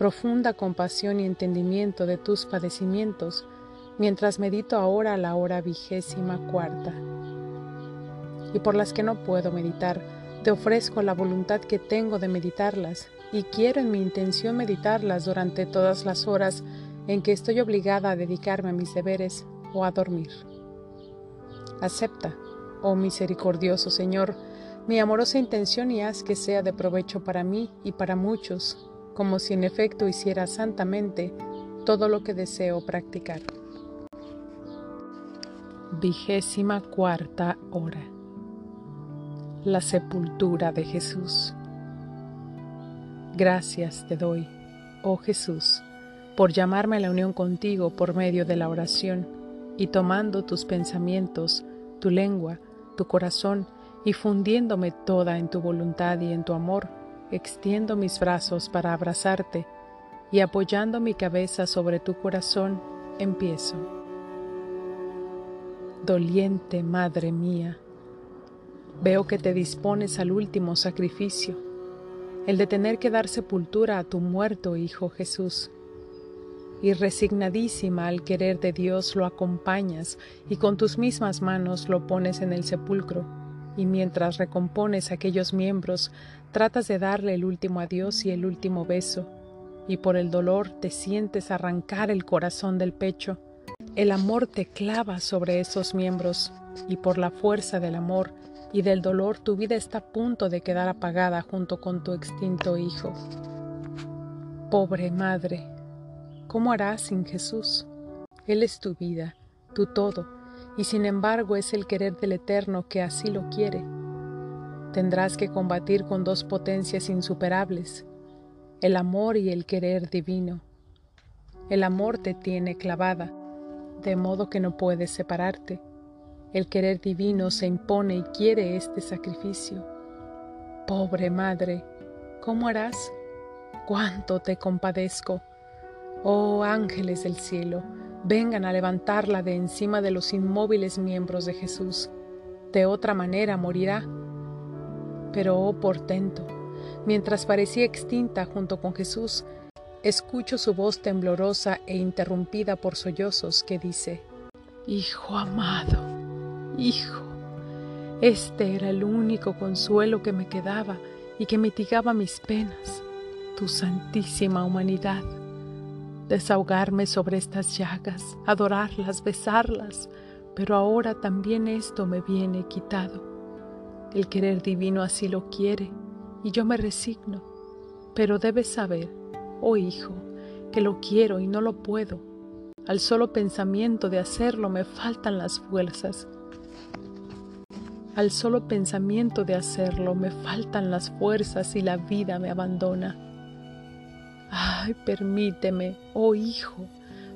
profunda compasión y entendimiento de tus padecimientos, mientras medito ahora la hora vigésima cuarta. Y por las que no puedo meditar, te ofrezco la voluntad que tengo de meditarlas, y quiero en mi intención meditarlas durante todas las horas en que estoy obligada a dedicarme a mis deberes o a dormir. Acepta, oh misericordioso Señor, mi amorosa intención y haz que sea de provecho para mí y para muchos, como si en efecto hiciera santamente todo lo que deseo practicar. Vigésima cuarta hora. La sepultura de Jesús. Gracias te doy, oh Jesús, por llamarme a la unión contigo por medio de la oración y tomando tus pensamientos, tu lengua, tu corazón y fundiéndome toda en tu voluntad y en tu amor extiendo mis brazos para abrazarte y apoyando mi cabeza sobre tu corazón, empiezo. Doliente Madre mía, veo que te dispones al último sacrificio, el de tener que dar sepultura a tu muerto Hijo Jesús. Y resignadísima al querer de Dios lo acompañas y con tus mismas manos lo pones en el sepulcro y mientras recompones aquellos miembros, tratas de darle el último adiós y el último beso, y por el dolor te sientes arrancar el corazón del pecho. El amor te clava sobre esos miembros, y por la fuerza del amor y del dolor tu vida está a punto de quedar apagada junto con tu extinto hijo. Pobre madre, ¿cómo harás sin Jesús? Él es tu vida, tu todo y sin embargo es el querer del Eterno que así lo quiere. Tendrás que combatir con dos potencias insuperables, el amor y el querer divino. El amor te tiene clavada, de modo que no puedes separarte. El querer divino se impone y quiere este sacrificio. Pobre madre, ¿cómo harás? ¿Cuánto te compadezco? Oh ángeles del cielo, vengan a levantarla de encima de los inmóviles miembros de Jesús. De otra manera morirá. Pero, oh portento, mientras parecía extinta junto con Jesús, escucho su voz temblorosa e interrumpida por sollozos que dice, Hijo amado, Hijo, este era el único consuelo que me quedaba y que mitigaba mis penas, tu santísima humanidad desahogarme sobre estas llagas, adorarlas, besarlas, pero ahora también esto me viene quitado. El querer divino así lo quiere y yo me resigno, pero debes saber, oh hijo, que lo quiero y no lo puedo. Al solo pensamiento de hacerlo me faltan las fuerzas. Al solo pensamiento de hacerlo me faltan las fuerzas y la vida me abandona. Ay, permíteme, oh Hijo,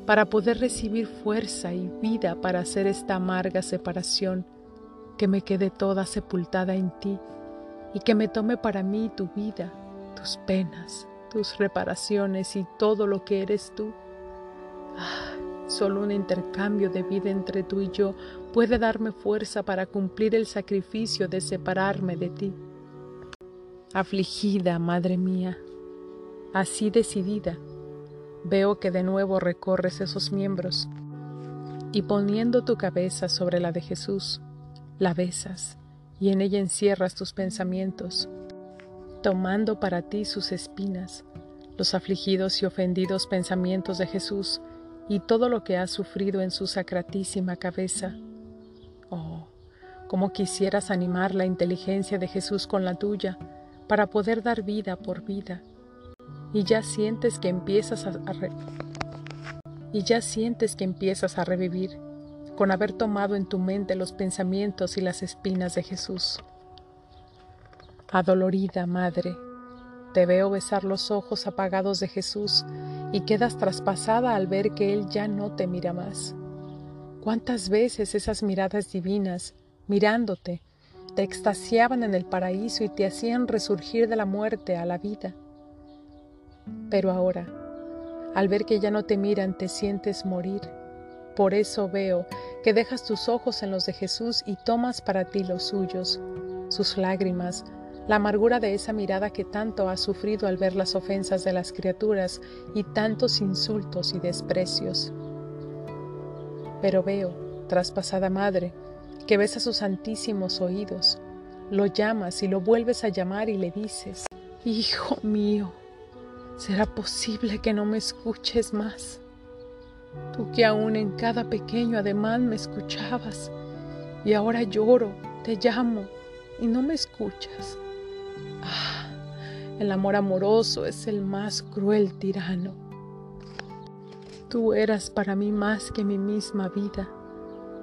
para poder recibir fuerza y vida para hacer esta amarga separación, que me quede toda sepultada en ti y que me tome para mí tu vida, tus penas, tus reparaciones y todo lo que eres tú. solo un intercambio de vida entre tú y yo puede darme fuerza para cumplir el sacrificio de separarme de ti. Afligida, Madre mía, Así decidida, veo que de nuevo recorres esos miembros y poniendo tu cabeza sobre la de Jesús, la besas y en ella encierras tus pensamientos, tomando para ti sus espinas, los afligidos y ofendidos pensamientos de Jesús y todo lo que has sufrido en su sacratísima cabeza. Oh, como quisieras animar la inteligencia de Jesús con la tuya para poder dar vida por vida y ya sientes que empiezas a, y ya sientes que empiezas a revivir con haber tomado en tu mente los pensamientos y las espinas de Jesús. Adolorida Madre, Te veo besar los ojos apagados de Jesús y quedas traspasada al ver que Él ya no te mira más. ¿Cuántas veces esas miradas divinas, mirándote, te extasiaban en el paraíso y te hacían resurgir de la muerte a la vida? Pero ahora, al ver que ya no te miran, te sientes morir. Por eso veo que dejas tus ojos en los de Jesús y tomas para ti los suyos, sus lágrimas, la amargura de esa mirada que tanto has sufrido al ver las ofensas de las criaturas y tantos insultos y desprecios. Pero veo, traspasada madre, que ves a sus santísimos oídos, lo llamas y lo vuelves a llamar y le dices, Hijo mío, ¿será posible que no me escuches más? Tú que aún en cada pequeño ademán me escuchabas, y ahora lloro, te llamo, y no me escuchas. Ah, el amor amoroso es el más cruel tirano. Tú eras para mí más que mi misma vida,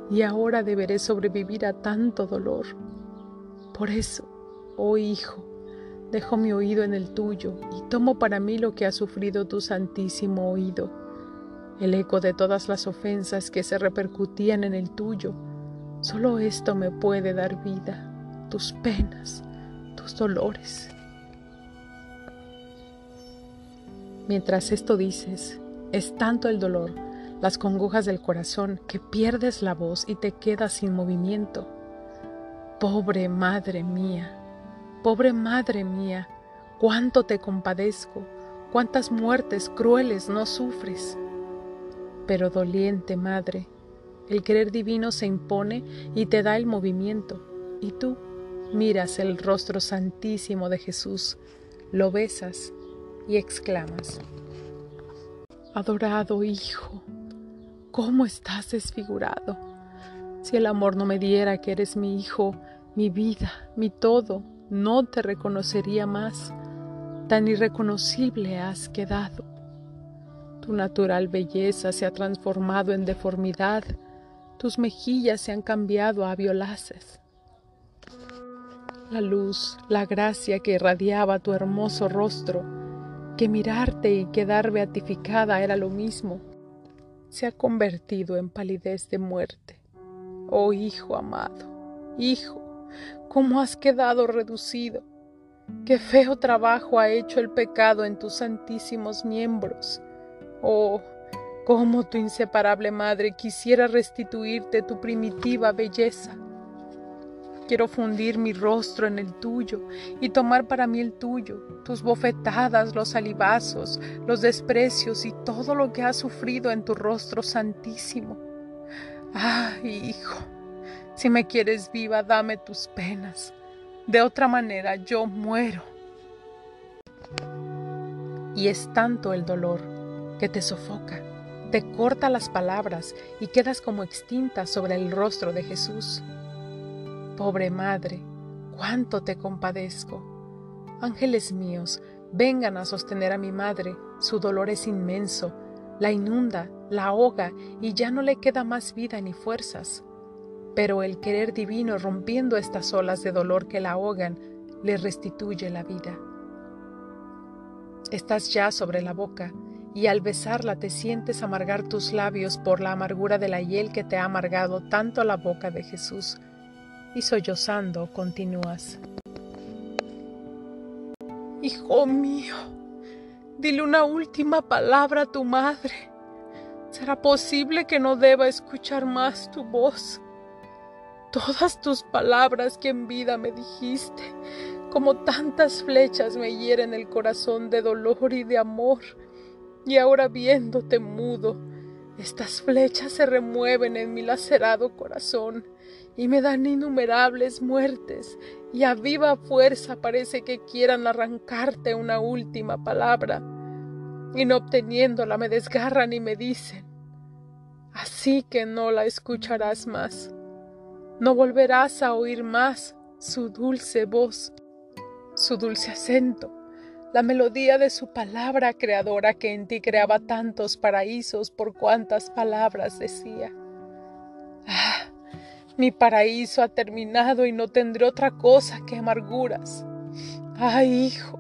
y ahora deberé sobrevivir a tanto dolor. Por eso, oh Hijo, dejo mi oído en el tuyo y tomo para mí lo que ha sufrido tu santísimo oído, el eco de todas las ofensas que se repercutían en el tuyo. Solo esto me puede dar vida, tus penas, tus dolores. Mientras esto dices, es tanto el dolor, las congojas del corazón, que pierdes la voz y te quedas sin movimiento. Pobre madre mía, pobre madre mía, cuánto te compadezco, cuántas muertes crueles no sufres. Pero doliente madre, el querer divino se impone y te da el movimiento, y tú miras el rostro santísimo de Jesús, lo besas y exclamas, Adorado Hijo, ¿cómo estás desfigurado? Si el amor no me diera que eres mi Hijo, mi vida, mi todo, no te reconocería más. Tan irreconocible has quedado. Tu natural belleza se ha transformado en deformidad, tus mejillas se han cambiado a violaces. La luz, la gracia que irradiaba tu hermoso rostro, que mirarte y quedar beatificada era lo mismo, se ha convertido en palidez de muerte. Oh Hijo amado, Hijo, ¿cómo has quedado reducido? Qué feo trabajo ha hecho el pecado en tus santísimos miembros. Oh, cómo tu inseparable madre quisiera restituirte tu primitiva belleza. Quiero fundir mi rostro en el tuyo y tomar para mí el tuyo, tus bofetadas, los salivazos, los desprecios y todo lo que has sufrido en tu rostro santísimo. Ah, hijo, si me quieres viva, dame tus penas. De otra manera yo muero. Y es tanto el dolor que te sofoca, te corta las palabras y quedas como extinta sobre el rostro de Jesús. Pobre madre, cuánto te compadezco. Ángeles míos, vengan a sostener a mi madre, su dolor es inmenso, la inunda, la ahoga y ya no le queda más vida ni fuerzas. Pero el querer divino rompiendo estas olas de dolor que la ahogan, le restituye la vida. Estás ya sobre la boca, y al besarla te sientes amargar tus labios por la amargura de la hiel que te ha amargado tanto la boca de Jesús y sollozando continúas. Hijo mío, dile una última palabra a tu madre. ¿Será posible que no deba escuchar más tu voz? Todas tus palabras que en vida me dijiste, como tantas flechas me hieren el corazón de dolor y de amor, y ahora viéndote mudo, estas flechas se remueven en mi lacerado corazón y me dan innumerables muertes, y a viva fuerza parece que quieran arrancarte una última palabra, y no obteniéndola me desgarran y me dicen, así que no la escucharás más, no volverás a oír más su dulce voz, su dulce acento, la melodía de su palabra creadora que en ti creaba tantos paraísos por cuantas palabras decía. Ah, mi paraíso ha terminado y no tendré otra cosa que amarguras. Ay, hijo,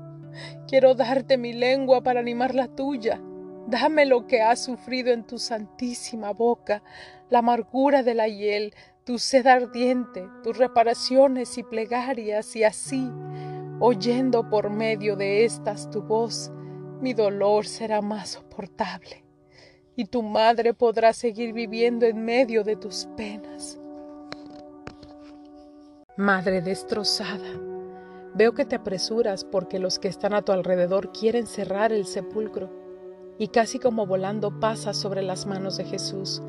quiero darte mi lengua para animar la tuya. Dame lo que has sufrido en tu santísima boca, la amargura de la hiel, tu sed ardiente, tus reparaciones y plegarias, y así, oyendo por medio de estas tu voz, mi dolor será más soportable, y tu madre podrá seguir viviendo en medio de tus penas. Madre destrozada, veo que te apresuras porque los que están a tu alrededor quieren cerrar el sepulcro, y casi como volando pasas sobre las manos de Jesús,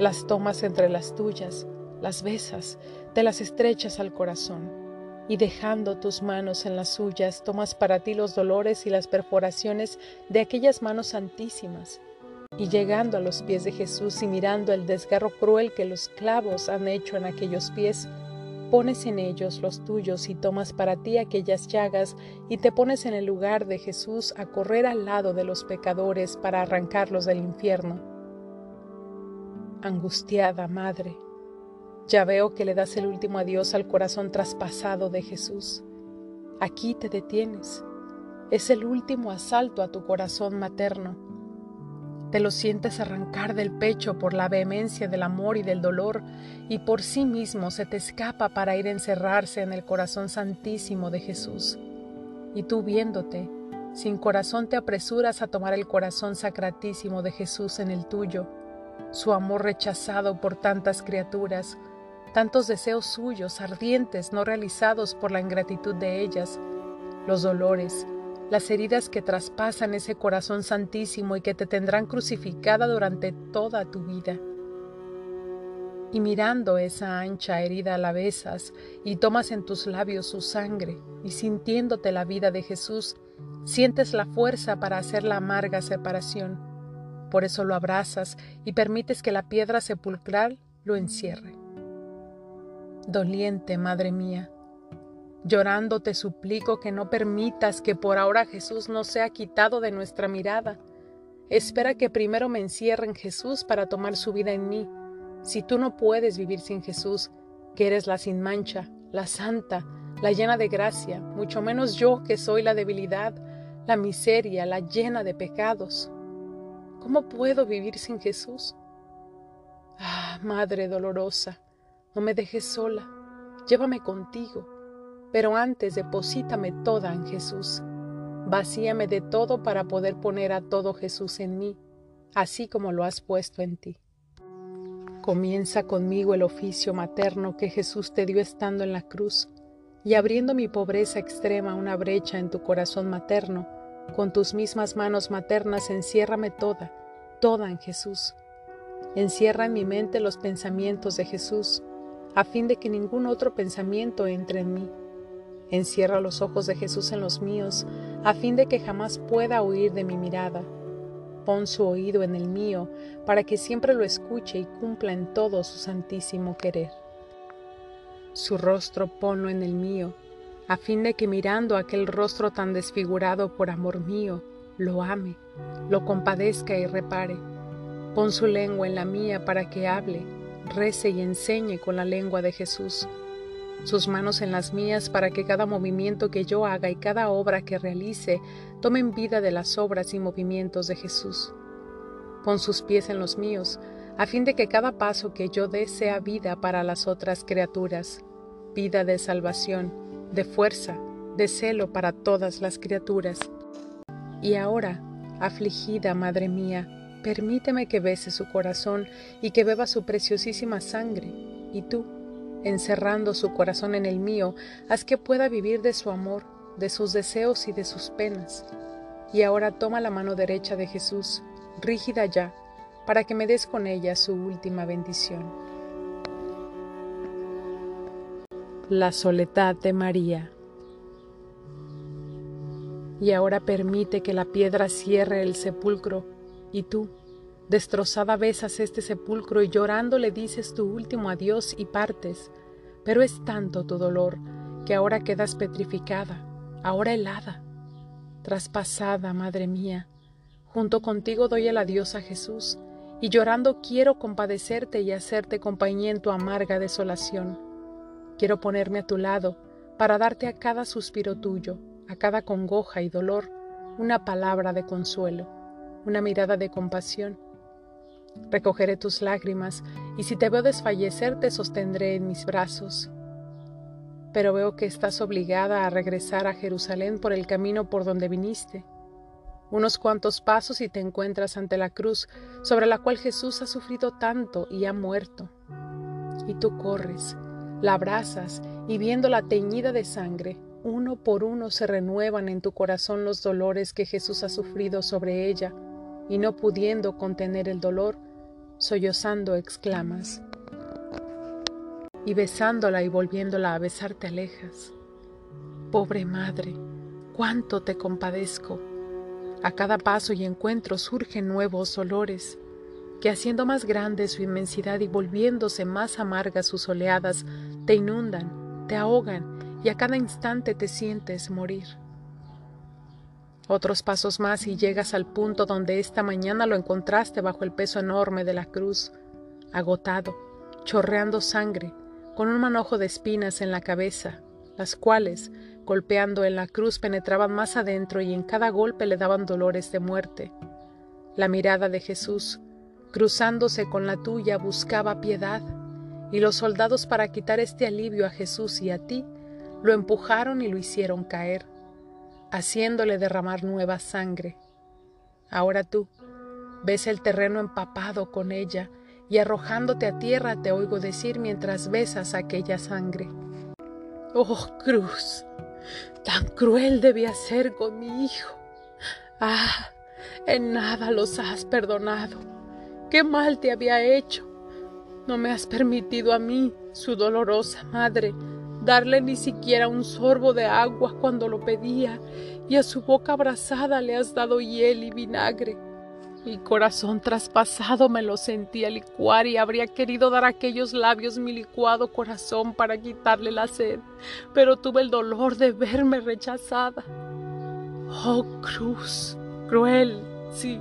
las tomas entre las tuyas, las besas, te las estrechas al corazón y dejando tus manos en las suyas, tomas para ti los dolores y las perforaciones de aquellas manos santísimas. Y llegando a los pies de Jesús y mirando el desgarro cruel que los clavos han hecho en aquellos pies, pones en ellos los tuyos y tomas para ti aquellas llagas y te pones en el lugar de Jesús a correr al lado de los pecadores para arrancarlos del infierno. Angustiada Madre, ya veo que le das el último adiós al corazón traspasado de Jesús. Aquí te detienes. Es el último asalto a tu corazón materno. Te lo sientes arrancar del pecho por la vehemencia del amor y del dolor, y por sí mismo se te escapa para ir a encerrarse en el corazón santísimo de Jesús. Y tú viéndote, sin corazón te apresuras a tomar el corazón sacratísimo de Jesús en el tuyo, su amor rechazado por tantas criaturas, tantos deseos suyos ardientes no realizados por la ingratitud de ellas, los dolores, las heridas que traspasan ese corazón santísimo y que te tendrán crucificada durante toda tu vida. Y mirando esa ancha herida la besas y tomas en tus labios su sangre y sintiéndote la vida de Jesús, sientes la fuerza para hacer la amarga separación. Por eso lo abrazas y permites que la piedra sepulcral lo encierre doliente, Madre mía. Llorando te suplico que no permitas que por ahora Jesús no sea quitado de nuestra mirada. Espera que primero me encierre en Jesús para tomar su vida en mí. Si tú no puedes vivir sin Jesús, que eres la sin mancha, la santa, la llena de gracia, mucho menos yo que soy la debilidad, la miseria, la llena de pecados. ¿Cómo puedo vivir sin Jesús? Ah, Madre dolorosa, no me dejes sola, llévame contigo, pero antes deposítame toda en Jesús. Vacíame de todo para poder poner a todo Jesús en mí, así como lo has puesto en ti. Comienza conmigo el oficio materno que Jesús te dio estando en la cruz, y abriendo mi pobreza extrema una brecha en tu corazón materno, con tus mismas manos maternas enciérrame toda, toda en Jesús. Encierra en mi mente los pensamientos de Jesús, a fin de que ningún otro pensamiento entre en mí. Encierra los ojos de Jesús en los míos, a fin de que jamás pueda huir de mi mirada. Pon su oído en el mío, para que siempre lo escuche y cumpla en todo su santísimo querer. Su rostro ponlo en el mío, a fin de que mirando aquel rostro tan desfigurado por amor mío, lo ame, lo compadezca y repare. Pon su lengua en la mía para que hable, rece y enseñe con la lengua de Jesús, sus manos en las mías para que cada movimiento que yo haga y cada obra que realice tomen vida de las obras y movimientos de Jesús. Pon sus pies en los míos, a fin de que cada paso que yo dé sea vida para las otras criaturas, vida de salvación, de fuerza, de celo para todas las criaturas. Y ahora, afligida Madre mía, Permíteme que bese su corazón y que beba su preciosísima sangre, y tú, encerrando su corazón en el mío, haz que pueda vivir de su amor, de sus deseos y de sus penas. Y ahora toma la mano derecha de Jesús, rígida ya, para que me des con ella su última bendición. La soledad de María. Y ahora permite que la piedra cierre el sepulcro y tú, destrozada, besas este sepulcro y llorando le dices tu último adiós y partes. Pero es tanto tu dolor que ahora quedas petrificada, ahora helada, traspasada, madre mía. Junto contigo doy el adiós a Jesús, y llorando quiero compadecerte y hacerte compañía en tu amarga desolación. Quiero ponerme a tu lado para darte a cada suspiro tuyo, a cada congoja y dolor una palabra de consuelo, una mirada de compasión. Recogeré tus lágrimas y si te veo desfallecer te sostendré en mis brazos. Pero veo que estás obligada a regresar a Jerusalén por el camino por donde viniste. Unos cuantos pasos y te encuentras ante la cruz sobre la cual Jesús ha sufrido tanto y ha muerto. Y tú corres, la abrazas y viéndola teñida de sangre, uno por uno se renuevan en tu corazón los dolores que Jesús ha sufrido sobre ella, y no pudiendo contener el dolor, sollozando exclamas. Y besándola y volviéndola a besar te alejas. Pobre madre, cuánto te compadezco. A cada paso y encuentro surgen nuevos dolores, que haciendo más grande su inmensidad y volviéndose más amargas sus oleadas, te inundan, te ahogan y a cada instante te sientes morir. Otros pasos más y llegas al punto donde esta mañana lo encontraste bajo el peso enorme de la cruz, agotado, chorreando sangre, con un manojo de espinas en la cabeza, las cuales, golpeando en la cruz, penetraban más adentro y en cada golpe le daban dolores de muerte. La mirada de Jesús, cruzándose con la tuya, buscaba piedad, y los soldados para quitar este alivio a Jesús y a ti, lo empujaron y lo hicieron caer, haciéndole derramar nueva sangre. Ahora tú ves el terreno empapado con ella y arrojándote a tierra te oigo decir mientras besas aquella sangre. Oh cruz, tan cruel debía ser con mi hijo. Ah, en nada los has perdonado. ¿Qué mal te había hecho? No me has permitido a mí, su dolorosa madre, darle ni siquiera un sorbo de agua cuando lo pedía, y a su boca abrazada le has dado hiel y vinagre. Mi corazón traspasado me lo sentía licuar y habría querido dar a aquellos labios mi licuado corazón para quitarle la sed, pero tuve el dolor de verme rechazada. Oh cruz, cruel, sí,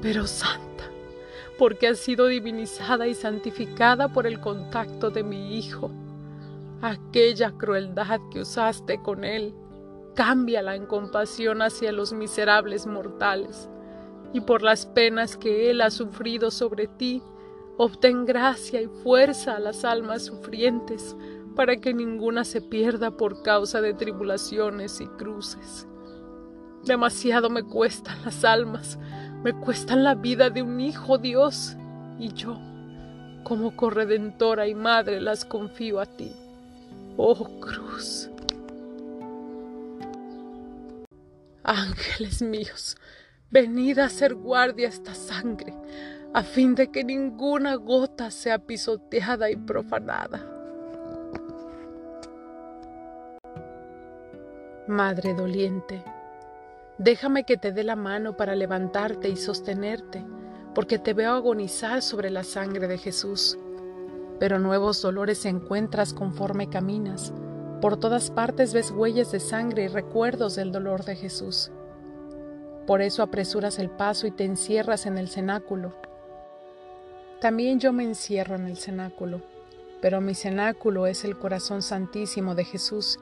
pero santa, porque ha sido divinizada y santificada por el contacto de mi Hijo aquella crueldad que usaste con él, cámbiala en compasión hacia los miserables mortales, y por las penas que él ha sufrido sobre ti, obtén gracia y fuerza a las almas sufrientes, para que ninguna se pierda por causa de tribulaciones y cruces. Demasiado me cuestan las almas, me cuestan la vida de un hijo Dios, y yo, como corredentora y madre, las confío a ti. Oh cruz. Ángeles míos, venid a hacer guardia esta sangre, a fin de que ninguna gota sea pisoteada y profanada. Madre doliente, déjame que te dé la mano para levantarte y sostenerte, porque te veo agonizar sobre la sangre de Jesús pero nuevos dolores encuentras conforme caminas. Por todas partes ves huellas de sangre y recuerdos del dolor de Jesús. Por eso apresuras el paso y te encierras en el cenáculo. También yo me encierro en el cenáculo, pero mi cenáculo es el corazón santísimo de Jesús,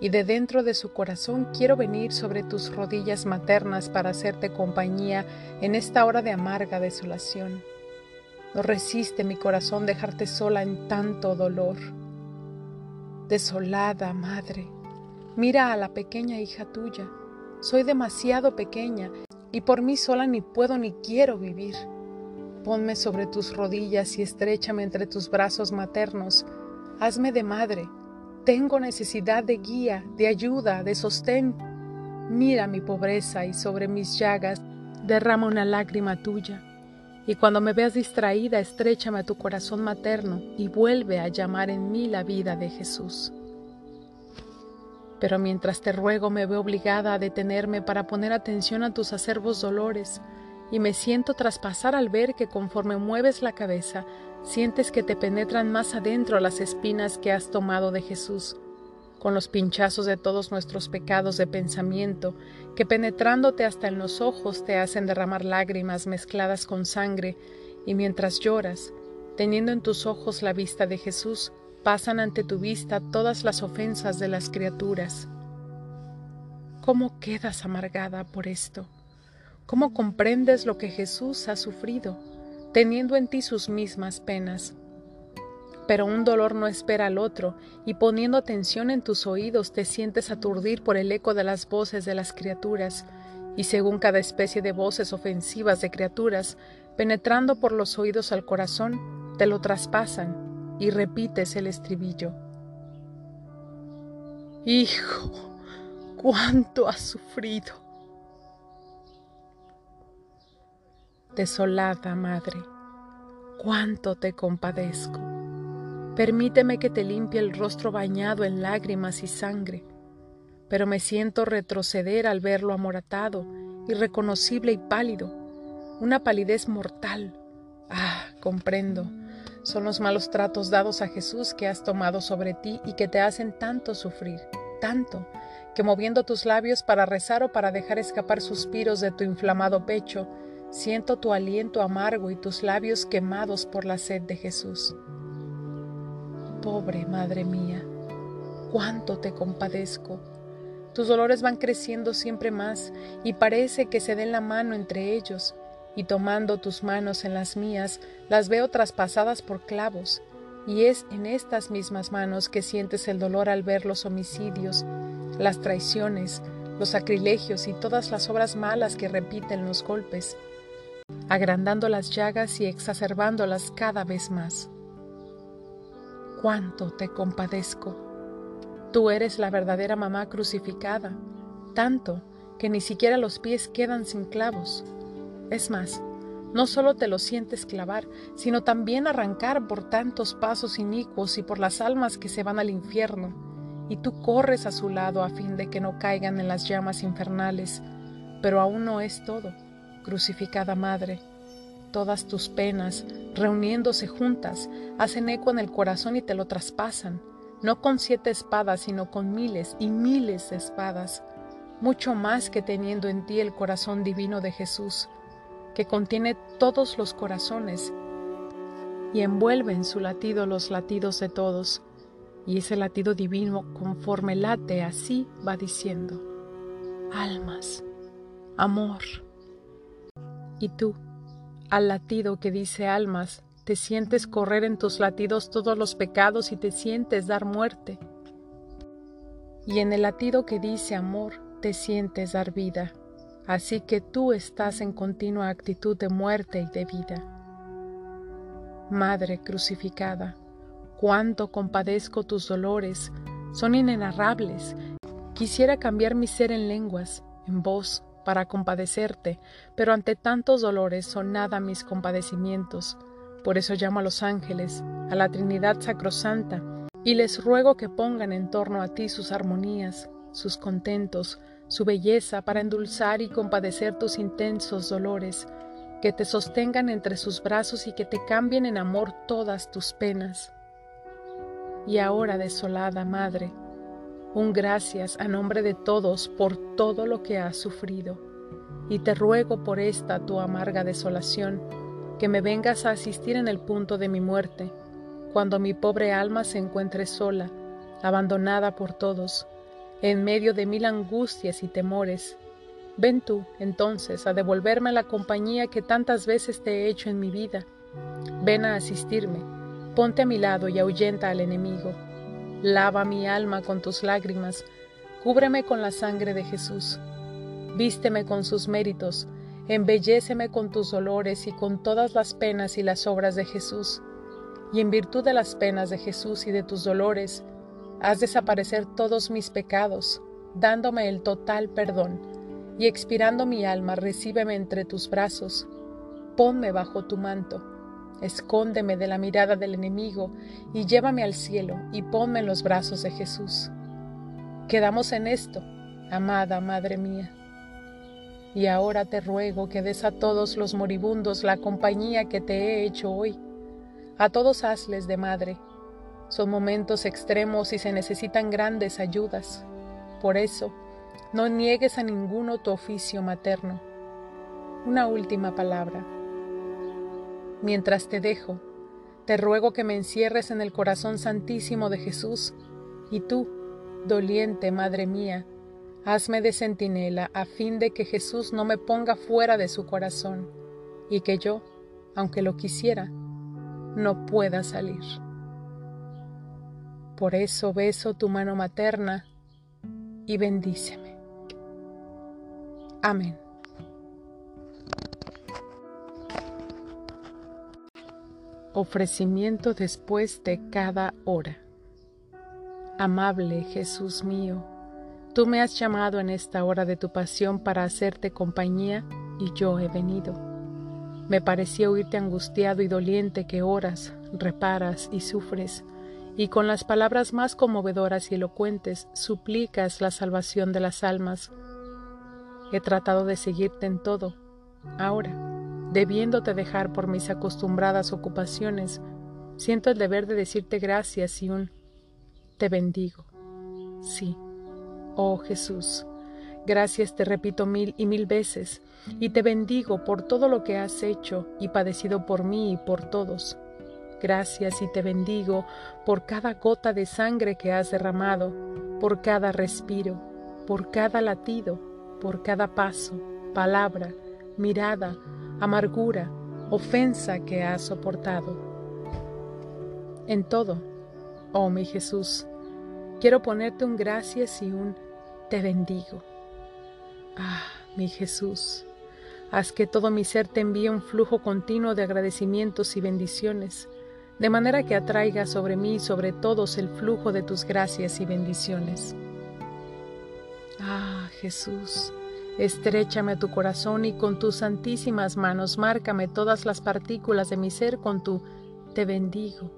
y de dentro de su corazón quiero venir sobre tus rodillas maternas para hacerte compañía en esta hora de amarga desolación. No resiste mi corazón dejarte sola en tanto dolor. Desolada, madre, mira a la pequeña hija tuya. Soy demasiado pequeña y por mí sola ni puedo ni quiero vivir. Ponme sobre tus rodillas y estrechame entre tus brazos maternos. Hazme de madre. Tengo necesidad de guía, de ayuda, de sostén. Mira mi pobreza y sobre mis llagas derrama una lágrima tuya. Y cuando me veas distraída, estrechame a tu corazón materno y vuelve a llamar en mí la vida de Jesús. Pero mientras te ruego me veo obligada a detenerme para poner atención a tus acervos dolores, y me siento traspasar al ver que conforme mueves la cabeza, sientes que te penetran más adentro las espinas que has tomado de Jesús, con los pinchazos de todos nuestros pecados de pensamiento, que penetrándote hasta en los ojos te hacen derramar lágrimas mezcladas con sangre, y mientras lloras, teniendo en tus ojos la vista de Jesús, pasan ante tu vista todas las ofensas de las criaturas. ¿Cómo quedas amargada por esto? ¿Cómo comprendes lo que Jesús ha sufrido, teniendo en ti sus mismas penas? Pero un dolor no espera al otro, y poniendo atención en tus oídos te sientes aturdir por el eco de las voces de las criaturas, y según cada especie de voces ofensivas de criaturas, penetrando por los oídos al corazón, te lo traspasan, y repites el estribillo. Hijo, cuánto has sufrido. Desolada madre, cuánto te compadezco. Permíteme que te limpie el rostro bañado en lágrimas y sangre, pero me siento retroceder al verlo amoratado, irreconocible y pálido, una palidez mortal. Ah, comprendo, son los malos tratos dados a Jesús que has tomado sobre ti y que te hacen tanto sufrir, tanto, que moviendo tus labios para rezar o para dejar escapar suspiros de tu inflamado pecho, siento tu aliento amargo y tus labios quemados por la sed de Jesús pobre Madre mía, cuánto te compadezco. Tus dolores van creciendo siempre más y parece que se den la mano entre ellos, y tomando tus manos en las mías, las veo traspasadas por clavos, y es en estas mismas manos que sientes el dolor al ver los homicidios, las traiciones, los sacrilegios y todas las obras malas que repiten los golpes, agrandando las llagas y exacerbándolas cada vez más cuánto te compadezco. Tú eres la verdadera mamá crucificada, tanto que ni siquiera los pies quedan sin clavos. Es más, no solo te los sientes clavar, sino también arrancar por tantos pasos inicuos y por las almas que se van al infierno, y tú corres a su lado a fin de que no caigan en las llamas infernales. Pero aún no es todo, crucificada Madre todas tus penas, reuniéndose juntas, hacen eco en el corazón y te lo traspasan, no con siete espadas, sino con miles y miles de espadas, mucho más que teniendo en ti el corazón divino de Jesús, que contiene todos los corazones y envuelve en su latido los latidos de todos, y ese latido divino conforme late así va diciendo, almas, amor. Y tú, al latido que dice almas, te sientes correr en tus latidos todos los pecados y te sientes dar muerte. Y en el latido que dice amor, te sientes dar vida. Así que tú estás en continua actitud de muerte y de vida. Madre crucificada, cuánto compadezco tus dolores, son inenarrables. Quisiera cambiar mi ser en lenguas, en voz, para compadecerte, pero ante tantos dolores son nada mis compadecimientos. Por eso llamo a los ángeles, a la Trinidad Sacrosanta, y les ruego que pongan en torno a ti sus armonías, sus contentos, su belleza para endulzar y compadecer tus intensos dolores, que te sostengan entre sus brazos y que te cambien en amor todas tus penas. Y ahora, desolada Madre, un gracias a nombre de todos por todo lo que has sufrido, y te ruego por esta tu amarga desolación, que me vengas a asistir en el punto de mi muerte, cuando mi pobre alma se encuentre sola, abandonada por todos, en medio de mil angustias y temores. Ven tú, entonces, a devolverme la compañía que tantas veces te he hecho en mi vida. Ven a asistirme, ponte a mi lado y ahuyenta al enemigo Lava mi alma con tus lágrimas, cúbreme con la sangre de Jesús. Vísteme con sus méritos, embelléceme con tus dolores y con todas las penas y las obras de Jesús. Y en virtud de las penas de Jesús y de tus dolores, haz desaparecer todos mis pecados, dándome el total perdón, y expirando mi alma, recíbeme entre tus brazos, ponme bajo tu manto Escóndeme de la mirada del enemigo y llévame al cielo y ponme en los brazos de Jesús. Quedamos en esto, amada Madre mía. Y ahora te ruego que des a todos los moribundos la compañía que te he hecho hoy. A todos hazles de madre. Son momentos extremos y se necesitan grandes ayudas. Por eso, no niegues a ninguno tu oficio materno. Una última palabra Mientras te dejo, te ruego que me encierres en el corazón santísimo de Jesús, y tú, doliente Madre mía, Hazme de centinela a fin de que Jesús no me ponga fuera de su corazón y que yo, aunque lo quisiera, no pueda salir. Por eso beso tu mano materna y bendíceme. Amén. Ofrecimiento después de cada hora. Amable Jesús mío, tú me has llamado en esta hora de tu pasión para hacerte compañía y yo he venido. Me pareció oírte angustiado y doliente que oras, reparas y sufres, y con las palabras más conmovedoras y elocuentes suplicas la salvación de las almas. He tratado de seguirte en todo. Ahora, debiéndote dejar por mis acostumbradas ocupaciones, siento el deber de decirte gracias y un te bendigo. Sí, oh Jesús, gracias te repito mil y mil veces, y te bendigo por todo lo que has hecho y padecido por mí y por todos. Gracias y te bendigo por cada gota de sangre que has derramado, por cada respiro, por cada latido, por cada paso, palabra, mirada, amargura, ofensa que has soportado. En todo, oh mi Jesús, quiero ponerte un gracias y un te bendigo. Ah, mi Jesús, haz que todo mi ser te envíe un flujo continuo de agradecimientos y bendiciones de manera que atraiga sobre mí y sobre todos el flujo de tus gracias y bendiciones. Ah, Jesús, estrechame a tu corazón y con tus santísimas manos márcame todas las partículas de mi ser con tu te bendigo,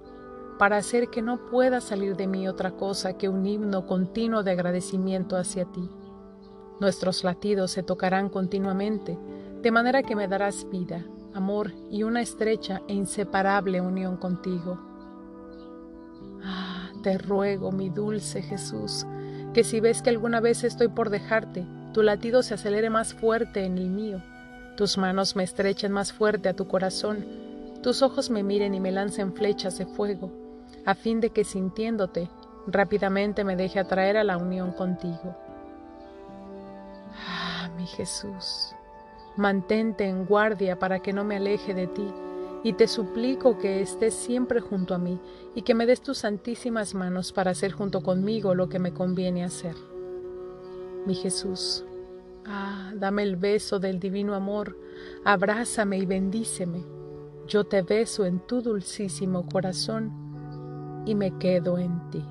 para hacer que no pueda salir de mí otra cosa que un himno continuo de agradecimiento hacia ti. Nuestros latidos se tocarán continuamente, de manera que me darás vida, amor y una estrecha e inseparable unión contigo. Ah, te ruego, mi dulce Jesús, que si ves que alguna vez estoy por dejarte, tu latido se acelere más fuerte en el mío, tus manos me estrechen más fuerte a tu corazón, tus ojos me miren y me lancen flechas de fuego, a fin de que sintiéndote, rápidamente me deje atraer a la unión contigo. Ah, mi Jesús, Mantente en guardia para que no me aleje de ti, y te suplico que estés siempre junto a mí y que me des tus santísimas manos para hacer junto conmigo lo que me conviene hacer. Mi Jesús, ah, dame el beso del divino amor, abrázame y bendíceme. Yo te beso en tu dulcísimo corazón y me quedo en ti.